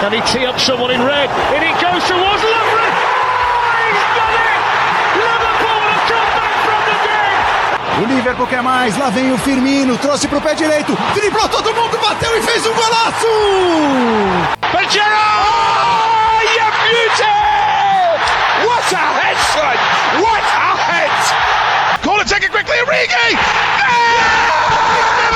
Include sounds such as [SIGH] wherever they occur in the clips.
Can he tee up someone in red? In he goes towards Lovren. Oh, he's done it! Liverpool have come back from the dead. O Liverpool quer mais, lá vem o Firmino, trouxe pro pé direito, driblou todo mundo, bateu e fez um golaço! Pajero! Oh, you beauty! What a head, son! What a head! Corner taken quickly, Origi! Yeah!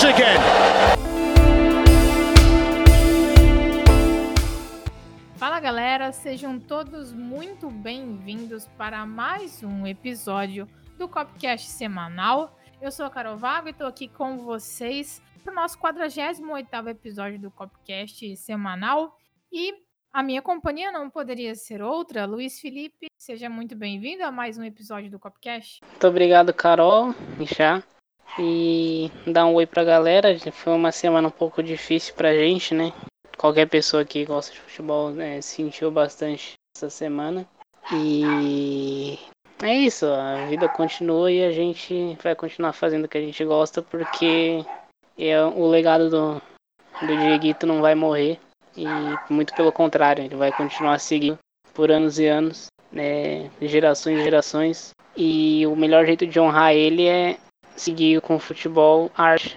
Again. Fala galera, sejam todos muito bem-vindos para mais um episódio do Copcast semanal. Eu sou a Carol Vago e estou aqui com vocês para o nosso 48º episódio do Copcast semanal. E a minha companhia não poderia ser outra, Luiz Felipe. Seja muito bem-vindo a mais um episódio do Copcast. Muito obrigado, Carol, já. E dar um oi pra galera. Foi uma semana um pouco difícil pra gente, né? Qualquer pessoa que gosta de futebol né, sentiu bastante essa semana. E é isso, a vida continua e a gente vai continuar fazendo o que a gente gosta porque é o legado do, do Dieguito não vai morrer. E muito pelo contrário, ele vai continuar seguindo por anos e anos, né, gerações e gerações. E o melhor jeito de honrar ele é seguir com o futebol arte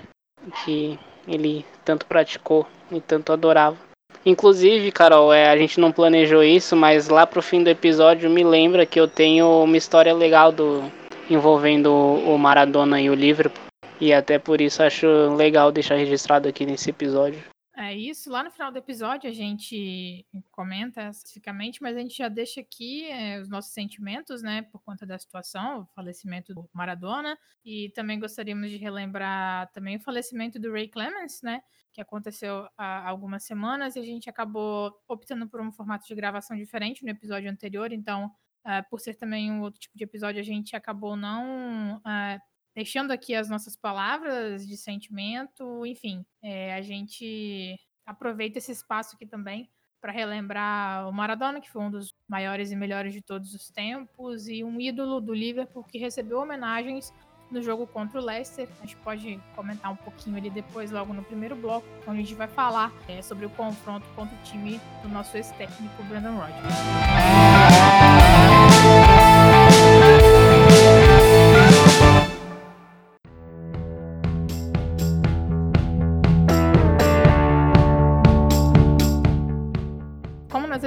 que ele tanto praticou e tanto adorava. Inclusive, Carol, é, a gente não planejou isso, mas lá pro fim do episódio me lembra que eu tenho uma história legal do envolvendo o Maradona e o Liverpool. E até por isso acho legal deixar registrado aqui nesse episódio. É isso, lá no final do episódio a gente comenta especificamente, mas a gente já deixa aqui é, os nossos sentimentos, né, por conta da situação, o falecimento do Maradona, e também gostaríamos de relembrar também o falecimento do Ray Clemens, né, que aconteceu há algumas semanas, e a gente acabou optando por um formato de gravação diferente no episódio anterior, então, uh, por ser também um outro tipo de episódio, a gente acabou não uh, deixando aqui as nossas palavras de sentimento, enfim, é, a gente aproveita esse espaço aqui também para relembrar o Maradona, que foi um dos maiores e melhores de todos os tempos, e um ídolo do Liverpool que recebeu homenagens no jogo contra o Leicester. A gente pode comentar um pouquinho ali depois, logo no primeiro bloco, onde a gente vai falar é, sobre o confronto contra o time do nosso ex-técnico Brandon Rodgers.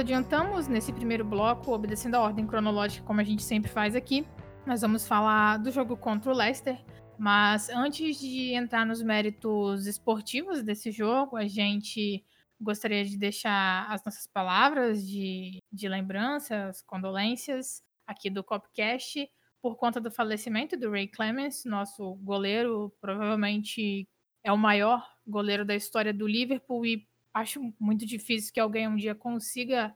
Adiantamos nesse primeiro bloco, obedecendo a ordem cronológica, como a gente sempre faz aqui, nós vamos falar do jogo contra o Leicester. Mas antes de entrar nos méritos esportivos desse jogo, a gente gostaria de deixar as nossas palavras de, de lembranças, condolências aqui do Copcast por conta do falecimento do Ray Clemens, nosso goleiro, provavelmente é o maior goleiro da história do Liverpool e acho muito difícil que alguém um dia consiga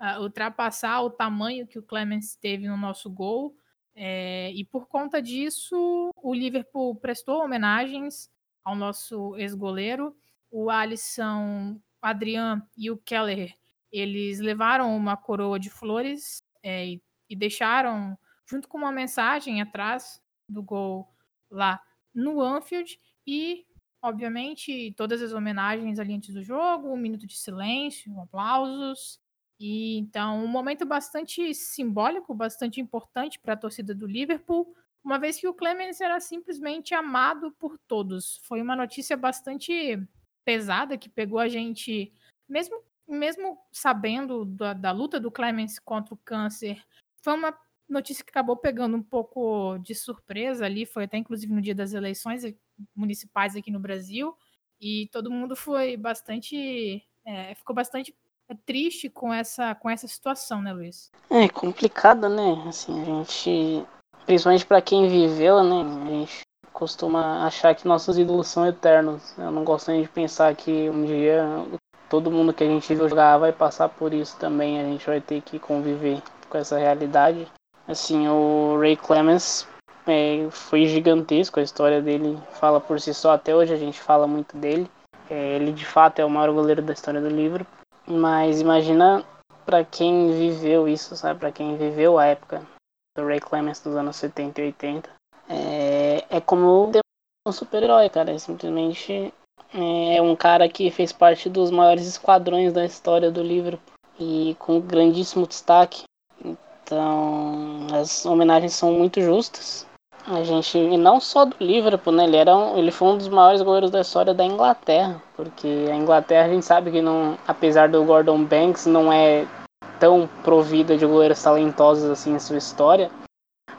uh, ultrapassar o tamanho que o Clemens teve no nosso gol. É, e por conta disso, o Liverpool prestou homenagens ao nosso ex-goleiro. O Alisson, o Adrian e o Keller, eles levaram uma coroa de flores é, e, e deixaram, junto com uma mensagem atrás do gol lá no Anfield. E, obviamente, todas as homenagens ali antes do jogo, um minuto de silêncio, aplausos. E então, um momento bastante simbólico, bastante importante para a torcida do Liverpool, uma vez que o Clemens era simplesmente amado por todos. Foi uma notícia bastante pesada que pegou a gente, mesmo, mesmo sabendo da, da luta do Clemens contra o câncer, foi uma notícia que acabou pegando um pouco de surpresa ali, foi até inclusive no dia das eleições municipais aqui no Brasil, e todo mundo foi bastante. É, ficou bastante é triste com essa, com essa situação, né, Luiz? É complicado, né? Assim, a gente, principalmente para quem viveu, né? A gente costuma achar que nossos ídolos são eternos. Eu não gosto nem de pensar que um dia todo mundo que a gente jogar vai passar por isso também. A gente vai ter que conviver com essa realidade. Assim, o Ray Clemens é, foi gigantesco. A história dele fala por si só. Até hoje a gente fala muito dele. É, ele de fato é o maior goleiro da história do livro. Mas imagina para quem viveu isso, sabe? Para quem viveu a época do Ray Clemens dos anos 70 e 80, é, é como um super-herói, cara. É simplesmente é um cara que fez parte dos maiores esquadrões da história do livro e com grandíssimo destaque. Então, as homenagens são muito justas. A gente, e não só do Liverpool, né? Ele, era um, ele foi um dos maiores goleiros da história da Inglaterra, porque a Inglaterra a gente sabe que não, apesar do Gordon Banks não é tão provida de goleiros talentosos assim em sua história.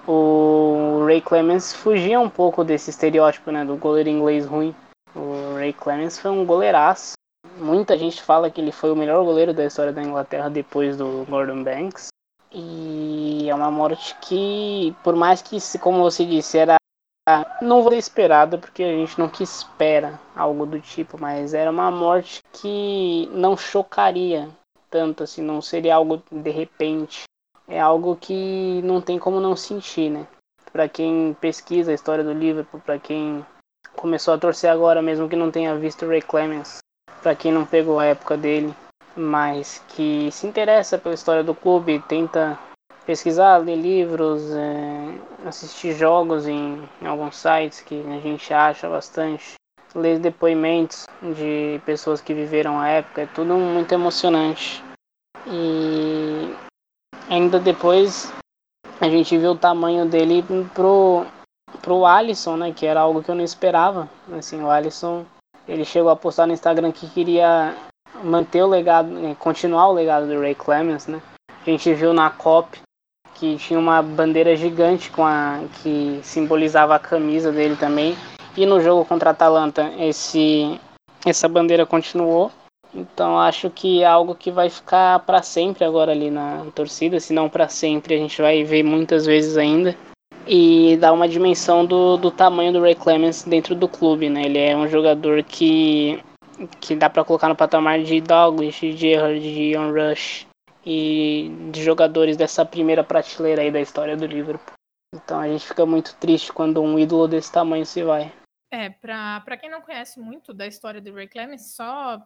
O Ray Clemens fugia um pouco desse estereótipo, né, do goleiro inglês ruim. O Ray Clemens foi um goleiraço. Muita gente fala que ele foi o melhor goleiro da história da Inglaterra depois do Gordon Banks. E é uma morte que, por mais que, como você disse, era. Não vou esperada, porque a gente nunca espera algo do tipo, mas era uma morte que não chocaria tanto, assim, não seria algo de repente. É algo que não tem como não sentir, né? Para quem pesquisa a história do Liverpool, para quem começou a torcer agora, mesmo que não tenha visto o Ray Clemens, para quem não pegou a época dele, mas que se interessa pela história do clube, tenta pesquisar, ler livros, é, assistir jogos em, em, alguns sites que a gente acha bastante, ler depoimentos de pessoas que viveram a época, é tudo muito emocionante. E ainda depois a gente viu o tamanho dele pro, pro Alisson, né, que era algo que eu não esperava. Assim, o Alisson, ele chegou a postar no Instagram que queria manter o legado, né, continuar o legado do Ray Clemens, né? A gente viu na COP que tinha uma bandeira gigante com a que simbolizava a camisa dele também. E no jogo contra a Atalanta, esse essa bandeira continuou. Então acho que é algo que vai ficar para sempre agora ali na torcida, se não para sempre, a gente vai ver muitas vezes ainda. E dá uma dimensão do, do tamanho do Ray Clemens dentro do clube, né? Ele é um jogador que que dá para colocar no patamar de Douglas, de Gerrard, de Ian Rush e de jogadores dessa primeira prateleira aí da história do Liverpool. Então a gente fica muito triste quando um ídolo desse tamanho se vai. É, para quem não conhece muito da história do Ray Clemens, só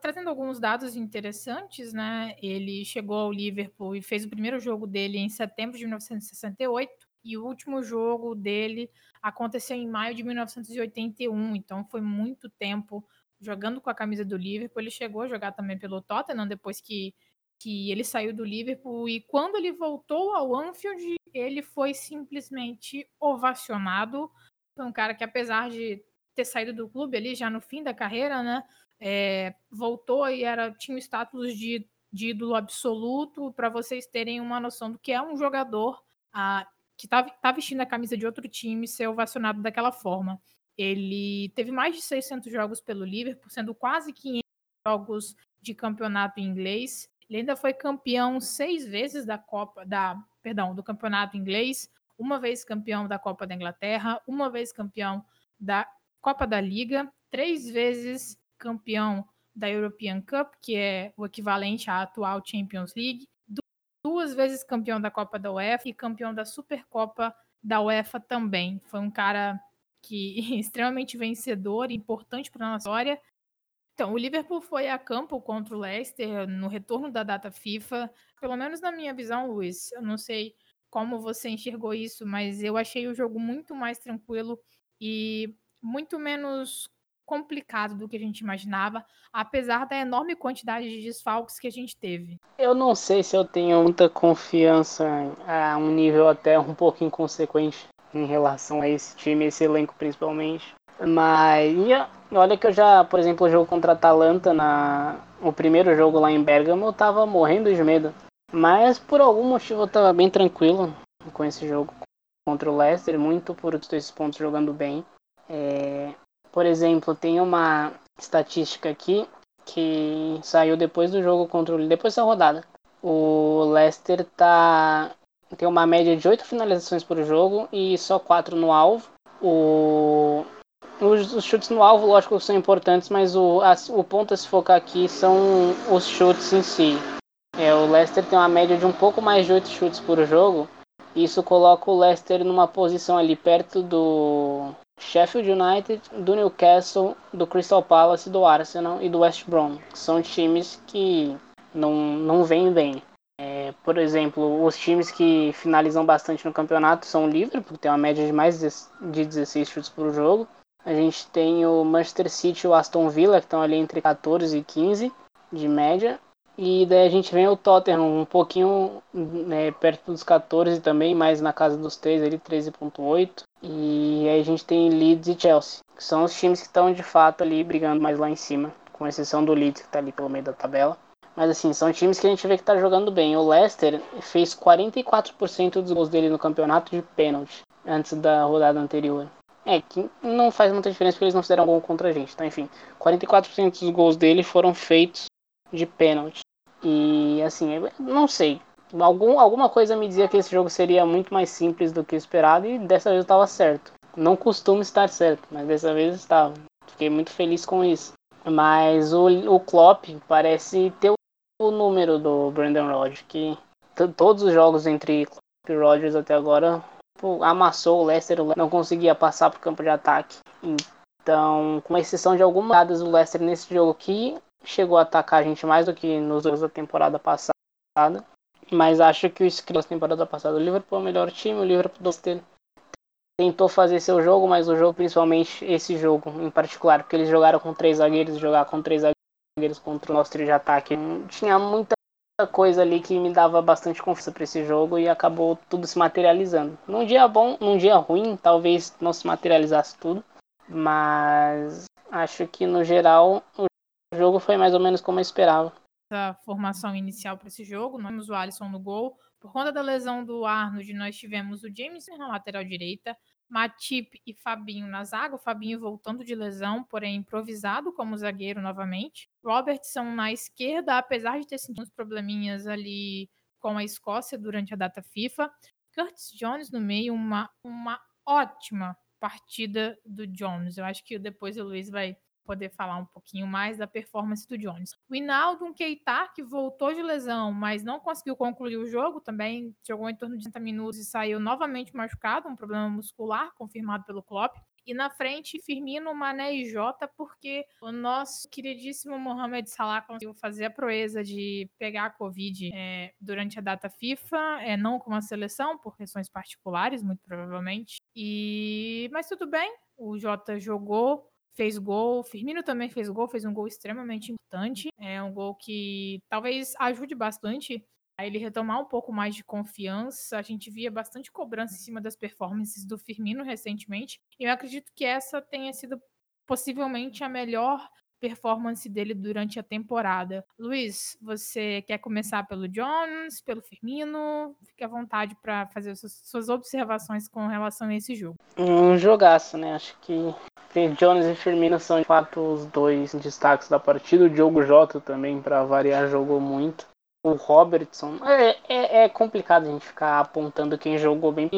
trazendo alguns dados interessantes, né? Ele chegou ao Liverpool e fez o primeiro jogo dele em setembro de 1968 e o último jogo dele aconteceu em maio de 1981, então foi muito tempo jogando com a camisa do Liverpool. Ele chegou a jogar também pelo Tottenham depois que, que ele saiu do Liverpool. E quando ele voltou ao Anfield, ele foi simplesmente ovacionado. Foi um cara que, apesar de ter saído do clube ali já no fim da carreira, né? É, voltou e era tinha o status de, de ídolo absoluto para vocês terem uma noção do que é um jogador ah, que está tá vestindo a camisa de outro time ser ovacionado daquela forma. Ele teve mais de 600 jogos pelo Liverpool, sendo quase 500 jogos de campeonato inglês. Ele ainda foi campeão seis vezes da Copa, da, perdão, do campeonato inglês, uma vez campeão da Copa da Inglaterra, uma vez campeão da Copa da Liga, três vezes campeão da European Cup, que é o equivalente à atual Champions League, duas vezes campeão da Copa da UEFA e campeão da Supercopa da UEFA também. Foi um cara que [LAUGHS] extremamente vencedor, importante para a nossa história. Então, o Liverpool foi a campo contra o Leicester no retorno da data FIFA. Pelo menos na minha visão, Luiz, eu não sei como você enxergou isso, mas eu achei o jogo muito mais tranquilo e muito menos complicado do que a gente imaginava, apesar da enorme quantidade de desfalques que a gente teve. Eu não sei se eu tenho muita confiança a um nível até um pouco inconsequente em relação a esse time, esse elenco principalmente. Mas olha que eu já, por exemplo, o jogo contra a Atalanta, na, o primeiro jogo lá em Bergamo, eu tava morrendo de medo. Mas por algum motivo eu tava bem tranquilo com esse jogo contra o Leicester, muito por esses pontos jogando bem. É, por exemplo, tem uma estatística aqui que saiu depois do jogo contra o depois da rodada. O Leicester tá tem uma média de 8 finalizações por jogo e só 4 no alvo. O, os, os, chutes no alvo, lógico, são importantes, mas o, o ponto a se focar aqui são os chutes em si. É, o Leicester tem uma média de um pouco mais de 8 chutes por jogo. Isso coloca o Leicester numa posição ali perto do Sheffield United, do Newcastle, do Crystal Palace, do Arsenal e do West Brom. São times que não, não vem bem. Por exemplo, os times que finalizam bastante no campeonato são o Liverpool, que tem uma média de mais de 16 chutes por jogo. A gente tem o Manchester City e o Aston Villa, que estão ali entre 14 e 15 de média. E daí a gente vem o Tottenham um pouquinho né, perto dos 14 também, mais na casa dos 3, ali 13.8. E aí a gente tem Leeds e Chelsea, que são os times que estão de fato ali brigando mais lá em cima, com exceção do Leeds que está ali pelo meio da tabela. Mas assim, são times que a gente vê que tá jogando bem. O Leicester fez 44% dos gols dele no campeonato de pênalti antes da rodada anterior. É, que não faz muita diferença porque eles não fizeram gol contra a gente. Então, enfim, 44% dos gols dele foram feitos de pênalti. E assim, não sei. Algum, alguma coisa me dizia que esse jogo seria muito mais simples do que esperado e dessa vez eu estava certo. Não costuma estar certo, mas dessa vez estava. Fiquei muito feliz com isso. Mas o, o Klopp parece ter o número do Brandon Rodgers, que todos os jogos entre Klopp e Rodgers até agora pô, amassou o Leicester, não conseguia passar para o campo de ataque. Então, com exceção de algumas dadas, o Leicester nesse jogo aqui chegou a atacar a gente mais do que nos jogos da temporada passada. Mas acho que o script da temporada passada, o Liverpool é o melhor time, o Liverpool Leicester tentou fazer seu jogo, mas o jogo, principalmente esse jogo em particular, porque eles jogaram com três zagueiros, jogar com três zagueiros contra o nosso trio de ataque, tinha muita coisa ali que me dava bastante confiança para esse jogo e acabou tudo se materializando. Num dia bom, num dia ruim, talvez não se materializasse tudo, mas acho que no geral o jogo foi mais ou menos como eu esperava. A formação inicial para esse jogo, nós temos o Alisson no gol. Por conta da lesão do Arnold, nós tivemos o James na lateral direita, Matip e Fabinho na zaga, o Fabinho voltando de lesão, porém improvisado como zagueiro novamente. Robertson na esquerda, apesar de ter sentido uns probleminhas ali com a Escócia durante a data FIFA. Curtis Jones no meio, uma, uma ótima partida do Jones. Eu acho que depois o Luiz vai poder falar um pouquinho mais da performance do Jones. O Inaldo Keita, que voltou de lesão, mas não conseguiu concluir o jogo, também jogou em torno de 30 minutos e saiu novamente machucado, um problema muscular confirmado pelo Klopp. E na frente, Firmino, Mané e Jota, porque o nosso queridíssimo Mohamed Salah conseguiu fazer a proeza de pegar a Covid é, durante a data FIFA, é, não com a seleção, por questões particulares, muito provavelmente. E Mas tudo bem, o Jota jogou, fez gol. Firmino também fez gol, fez um gol extremamente importante. É um gol que talvez ajude bastante a ele retomar um pouco mais de confiança. A gente via bastante cobrança em cima das performances do Firmino recentemente. E eu acredito que essa tenha sido possivelmente a melhor performance dele durante a temporada. Luiz, você quer começar pelo Jones, pelo Firmino? Fique à vontade para fazer suas observações com relação a esse jogo. Um jogaço, né? Acho que Jones e Firmino são de fato os dois destaques da partida. O Diogo Jota também, para variar, jogou muito. O Robertson. É, é, é complicado a gente ficar apontando quem jogou bem.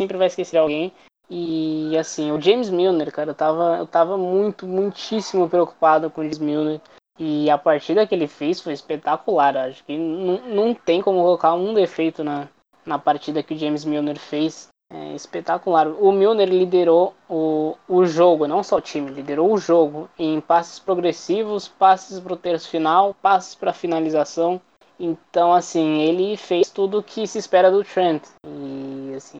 Sempre vai esquecer alguém. E assim, o James Milner, cara, eu tava, eu tava muito, muitíssimo preocupado com o James Milner. E a partida que ele fez foi espetacular. Acho que não, não tem como colocar um defeito na, na partida que o James Milner fez. É espetacular. O Milner liderou o, o jogo, não só o time, liderou o jogo em passes progressivos, passes para o terço final, passes para finalização. Então, assim, ele fez tudo o que se espera do Trent. E, assim,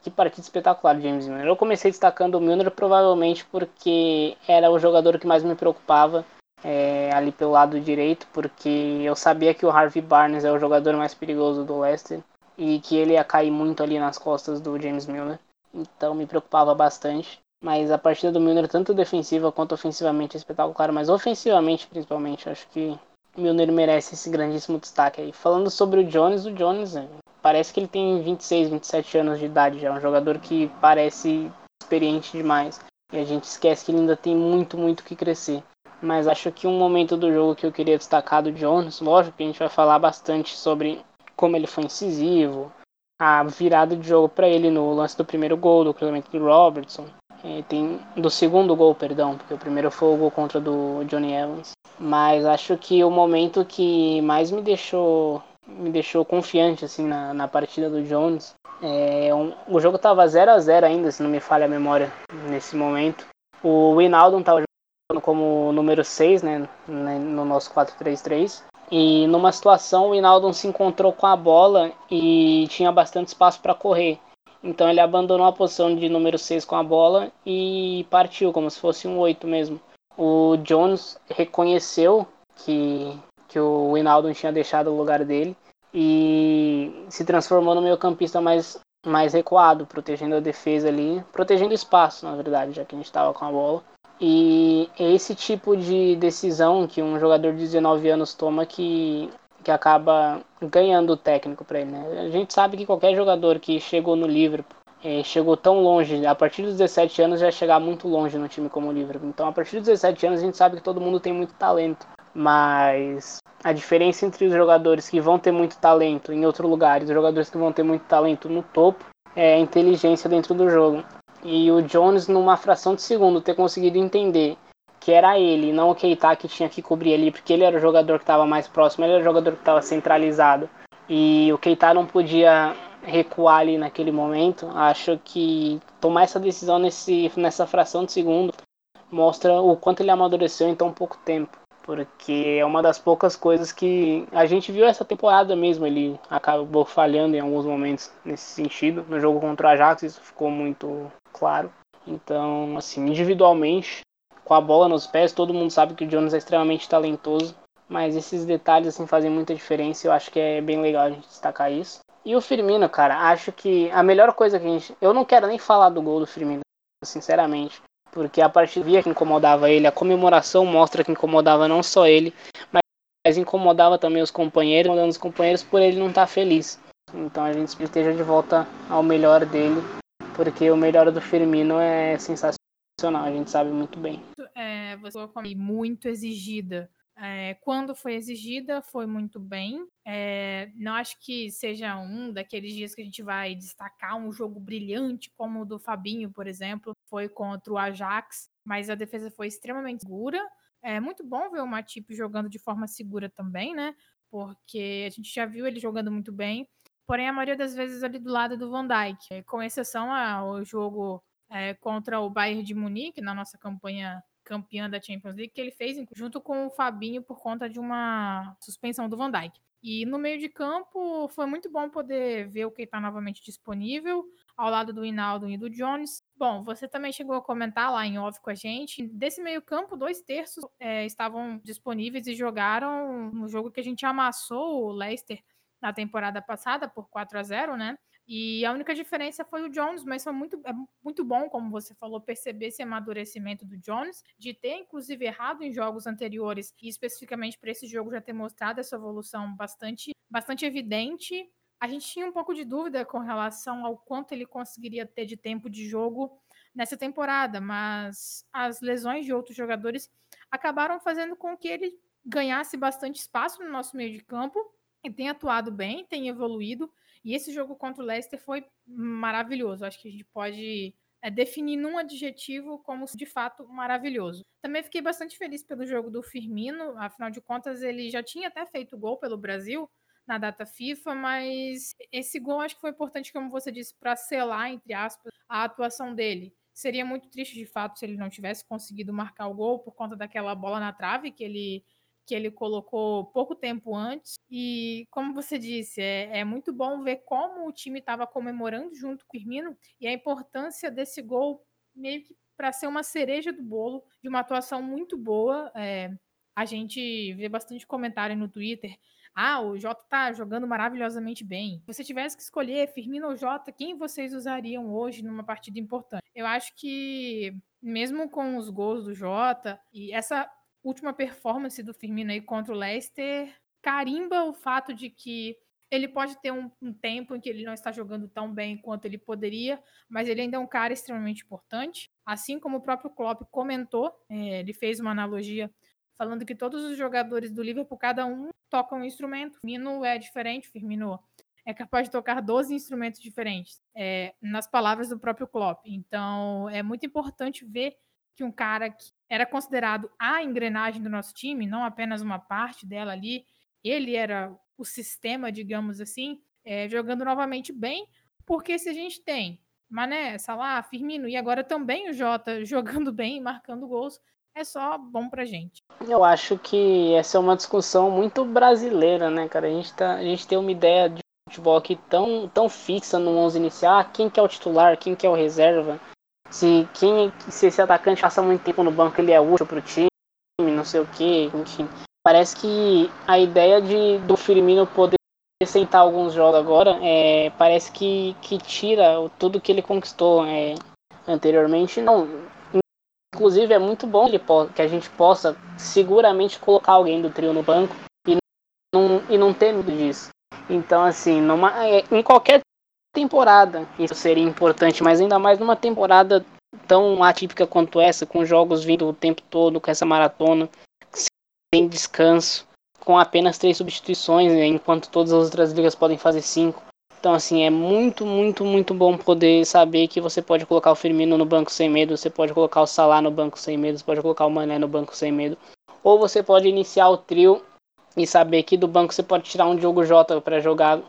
que partida espetacular, James Milner. Eu comecei destacando o Milner provavelmente porque era o jogador que mais me preocupava é, ali pelo lado direito, porque eu sabia que o Harvey Barnes é o jogador mais perigoso do Leicester e que ele ia cair muito ali nas costas do James Milner. Então me preocupava bastante. Mas a partida do Milner, tanto defensiva quanto ofensivamente, é espetacular, mas ofensivamente principalmente, acho que o Milner merece esse grandíssimo destaque aí. Falando sobre o Jones, o Jones é, parece que ele tem 26, 27 anos de idade já. É um jogador que parece experiente demais. E a gente esquece que ele ainda tem muito, muito que crescer. Mas acho que um momento do jogo que eu queria destacar do Jones, lógico que a gente vai falar bastante sobre como ele foi incisivo, a virada de jogo para ele no lance do primeiro gol, do cruzamento do Robertson. Tem do segundo gol, perdão, porque o primeiro foi o gol contra do Johnny Evans. Mas acho que o momento que mais me deixou me deixou confiante assim na, na partida do Jones. É, um, o jogo estava 0 a 0 ainda, se não me falha a memória nesse momento. O Winaldo estava jogando como número 6, né, no nosso 4-3-3. E numa situação o Hinaldo se encontrou com a bola e tinha bastante espaço para correr. Então ele abandonou a posição de número 6 com a bola e partiu, como se fosse um 8 mesmo. O Jones reconheceu que, que o Hinaldo tinha deixado o lugar dele e se transformou no meio campista mais, mais recuado, protegendo a defesa ali, protegendo espaço, na verdade, já que a gente estava com a bola. E é esse tipo de decisão que um jogador de 19 anos toma que, que acaba ganhando o técnico para ele. Né? A gente sabe que qualquer jogador que chegou no Liverpool é, chegou tão longe, a partir dos 17 anos já chegar muito longe no time como o Liverpool. Então, a partir dos 17 anos, a gente sabe que todo mundo tem muito talento. Mas a diferença entre os jogadores que vão ter muito talento em outro lugar e os jogadores que vão ter muito talento no topo é a inteligência dentro do jogo e o Jones, numa fração de segundo, ter conseguido entender que era ele, não o Keita que tinha que cobrir ali, porque ele era o jogador que estava mais próximo, ele era o jogador que estava centralizado. E o Keita não podia recuar ali naquele momento. Acho que tomar essa decisão nesse, nessa fração de segundo mostra o quanto ele amadureceu em tão pouco tempo. Porque é uma das poucas coisas que a gente viu essa temporada mesmo. Ele acabou falhando em alguns momentos nesse sentido. No jogo contra o Ajax, isso ficou muito claro. Então, assim, individualmente, com a bola nos pés, todo mundo sabe que o Jones é extremamente talentoso, mas esses detalhes assim fazem muita diferença e eu acho que é bem legal a gente destacar isso. E o Firmino, cara, acho que a melhor coisa que a gente. Eu não quero nem falar do gol do Firmino, sinceramente. Porque a partida que incomodava ele, a comemoração mostra que incomodava não só ele, mas incomodava também os companheiros, incomodando os companheiros por ele não estar tá feliz. Então a gente esteja de volta ao melhor dele porque o melhor do Firmino é sensacional, a gente sabe muito bem. É, você foi muito exigida. É, quando foi exigida, foi muito bem. É, não acho que seja um daqueles dias que a gente vai destacar um jogo brilhante, como o do Fabinho, por exemplo, foi contra o Ajax, mas a defesa foi extremamente segura. É muito bom ver o Matip jogando de forma segura também, né? Porque a gente já viu ele jogando muito bem porém a maioria das vezes ali do lado do Van Dijk, com exceção ao jogo é, contra o Bayern de Munique, na nossa campanha campeã da Champions League, que ele fez junto com o Fabinho por conta de uma suspensão do Van Dijk. E no meio de campo foi muito bom poder ver o que está novamente disponível, ao lado do Hinaldo e do Jones. Bom, você também chegou a comentar lá em off com a gente. Desse meio campo, dois terços é, estavam disponíveis e jogaram no jogo que a gente amassou o Leicester na temporada passada por 4 a 0 né? E a única diferença foi o Jones, mas foi muito, é muito bom, como você falou, perceber esse amadurecimento do Jones, de ter inclusive errado em jogos anteriores e especificamente para esse jogo já ter mostrado essa evolução bastante, bastante evidente. A gente tinha um pouco de dúvida com relação ao quanto ele conseguiria ter de tempo de jogo nessa temporada, mas as lesões de outros jogadores acabaram fazendo com que ele ganhasse bastante espaço no nosso meio de campo tem atuado bem, tem evoluído. E esse jogo contra o Leicester foi maravilhoso. Acho que a gente pode é, definir num adjetivo como de fato maravilhoso. Também fiquei bastante feliz pelo jogo do Firmino, afinal de contas, ele já tinha até feito gol pelo Brasil na data FIFA, mas esse gol acho que foi importante, como você disse, para selar, entre aspas, a atuação dele. Seria muito triste, de fato, se ele não tivesse conseguido marcar o gol por conta daquela bola na trave que ele que ele colocou pouco tempo antes. E, como você disse, é, é muito bom ver como o time estava comemorando junto com o Firmino e a importância desse gol meio que para ser uma cereja do bolo de uma atuação muito boa. É, a gente vê bastante comentário no Twitter. Ah, o Jota tá jogando maravilhosamente bem. Se você tivesse que escolher Firmino ou Jota, quem vocês usariam hoje numa partida importante? Eu acho que, mesmo com os gols do Jota, e essa última performance do Firmino aí contra o Leicester carimba o fato de que ele pode ter um, um, tempo em que ele não está jogando tão bem quanto ele poderia, mas ele ainda é um cara extremamente importante. Assim como o próprio Klopp comentou, é, ele fez uma analogia falando que todos os jogadores do Liverpool, cada um toca um instrumento. Firmino é diferente, Firmino é capaz de tocar 12 instrumentos diferentes, é, nas palavras do próprio Klopp. Então, é muito importante ver que um cara que era considerado a engrenagem do nosso time, não apenas uma parte dela ali, ele era o sistema, digamos assim, é, jogando novamente bem, porque se a gente tem Mané, Salah, Firmino e agora também o Jota [LAUGHS] jogando bem, marcando gols, é só bom pra gente. Eu acho que essa é uma discussão muito brasileira, né, cara? A gente, tá, a gente tem uma ideia de futebol aqui tão, tão fixa no 11 inicial, ah, quem que é o titular, quem que é o reserva, se, quem, se esse atacante passa muito tempo no banco, ele é útil pro time, não sei o que, enfim. Parece que a ideia de do Firmino poder sentar alguns jogos agora, é, parece que, que tira tudo que ele conquistou é, anteriormente. Não, inclusive é muito bom que a gente possa seguramente colocar alguém do trio no banco e não, e não ter medo disso. Então, assim, numa, é, em qualquer temporada isso seria importante, mas ainda mais numa temporada tão atípica quanto essa, com jogos vindo o tempo todo, com essa maratona, sem descanso com apenas três substituições, né, enquanto todas as outras ligas podem fazer cinco. Então, assim, é muito, muito, muito bom poder saber que você pode colocar o Firmino no banco sem medo, você pode colocar o Salah no banco sem medo, você pode colocar o Mané no banco sem medo. Ou você pode iniciar o trio e saber que do banco você pode tirar um Diogo Jota para jogar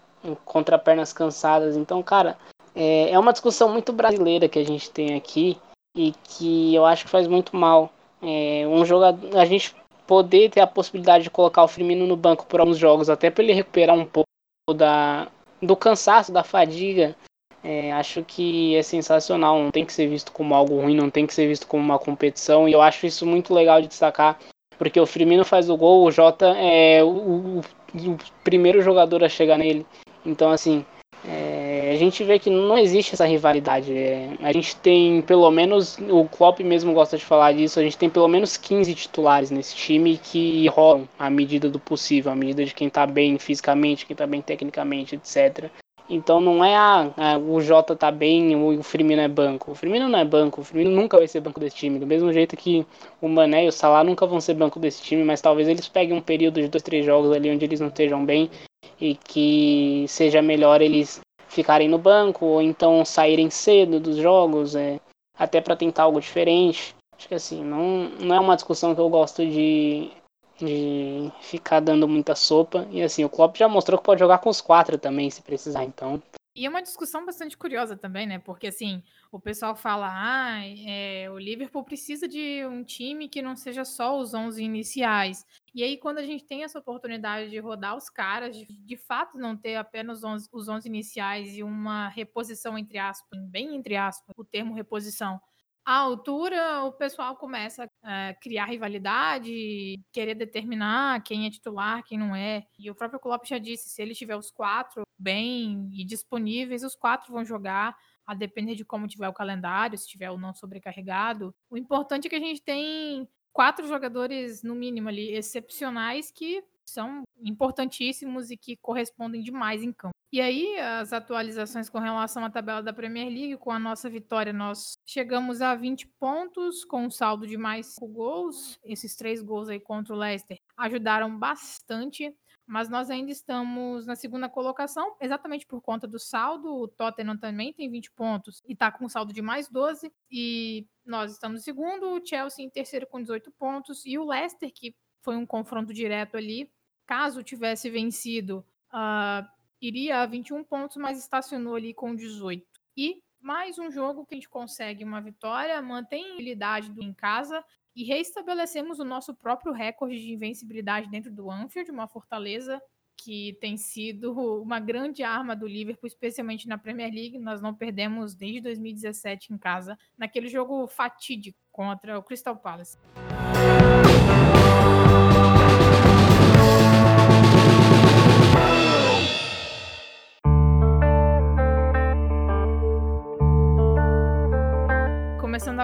contra pernas cansadas. Então, cara, é, é uma discussão muito brasileira que a gente tem aqui e que eu acho que faz muito mal. É, um jogador, a gente poder ter a possibilidade de colocar o Firmino no banco por alguns jogos, até para ele recuperar um pouco da, do cansaço, da fadiga, é, acho que é sensacional. Não tem que ser visto como algo ruim, não tem que ser visto como uma competição. E eu acho isso muito legal de destacar, porque o Firmino faz o gol, o Jota é o, o, o primeiro jogador a chegar nele. Então, assim, é, a gente vê que não existe essa rivalidade. É, a gente tem pelo menos, o Klopp mesmo gosta de falar disso, a gente tem pelo menos 15 titulares nesse time que rolam à medida do possível, à medida de quem tá bem fisicamente, quem tá bem tecnicamente, etc. Então não é a, ah, a, o Jota tá bem, o Firmino é banco. O Firmino não é banco, o Firmino nunca vai ser banco desse time. Do mesmo jeito que o Mané e o Salah nunca vão ser banco desse time, mas talvez eles peguem um período de dois, três jogos ali onde eles não estejam bem e que seja melhor eles ficarem no banco ou então saírem cedo dos jogos, é, até para tentar algo diferente. Acho que assim, não, não é uma discussão que eu gosto de, de ficar dando muita sopa. E assim, o Klopp já mostrou que pode jogar com os quatro também, se precisar, então e é uma discussão bastante curiosa também, né? Porque assim, o pessoal fala, ah, é, o Liverpool precisa de um time que não seja só os 11 iniciais. E aí, quando a gente tem essa oportunidade de rodar os caras, de, de fato não ter apenas 11, os 11 iniciais e uma reposição, entre aspas, bem entre aspas, o termo reposição, à altura, o pessoal começa a criar rivalidade, querer determinar quem é titular, quem não é. E o próprio Klopp já disse, se ele tiver os quatro bem e disponíveis, os quatro vão jogar, a depender de como tiver o calendário, se tiver ou não sobrecarregado. O importante é que a gente tem quatro jogadores, no mínimo ali, excepcionais que são importantíssimos e que correspondem demais em campo. E aí, as atualizações com relação à tabela da Premier League, com a nossa vitória, nós chegamos a 20 pontos, com um saldo de mais 5 gols. Esses três gols aí contra o Leicester ajudaram bastante, mas nós ainda estamos na segunda colocação, exatamente por conta do saldo. O Tottenham também tem 20 pontos e está com um saldo de mais 12. E nós estamos em segundo, o Chelsea em terceiro com 18 pontos, e o Leicester, que foi um confronto direto ali, caso tivesse vencido. Uh, iria a 21 pontos, mas estacionou ali com 18. E mais um jogo que a gente consegue uma vitória, mantém a habilidade do em casa e reestabelecemos o nosso próprio recorde de invencibilidade dentro do Anfield, uma fortaleza que tem sido uma grande arma do Liverpool, especialmente na Premier League. Nós não perdemos desde 2017 em casa, naquele jogo fatídico contra o Crystal Palace.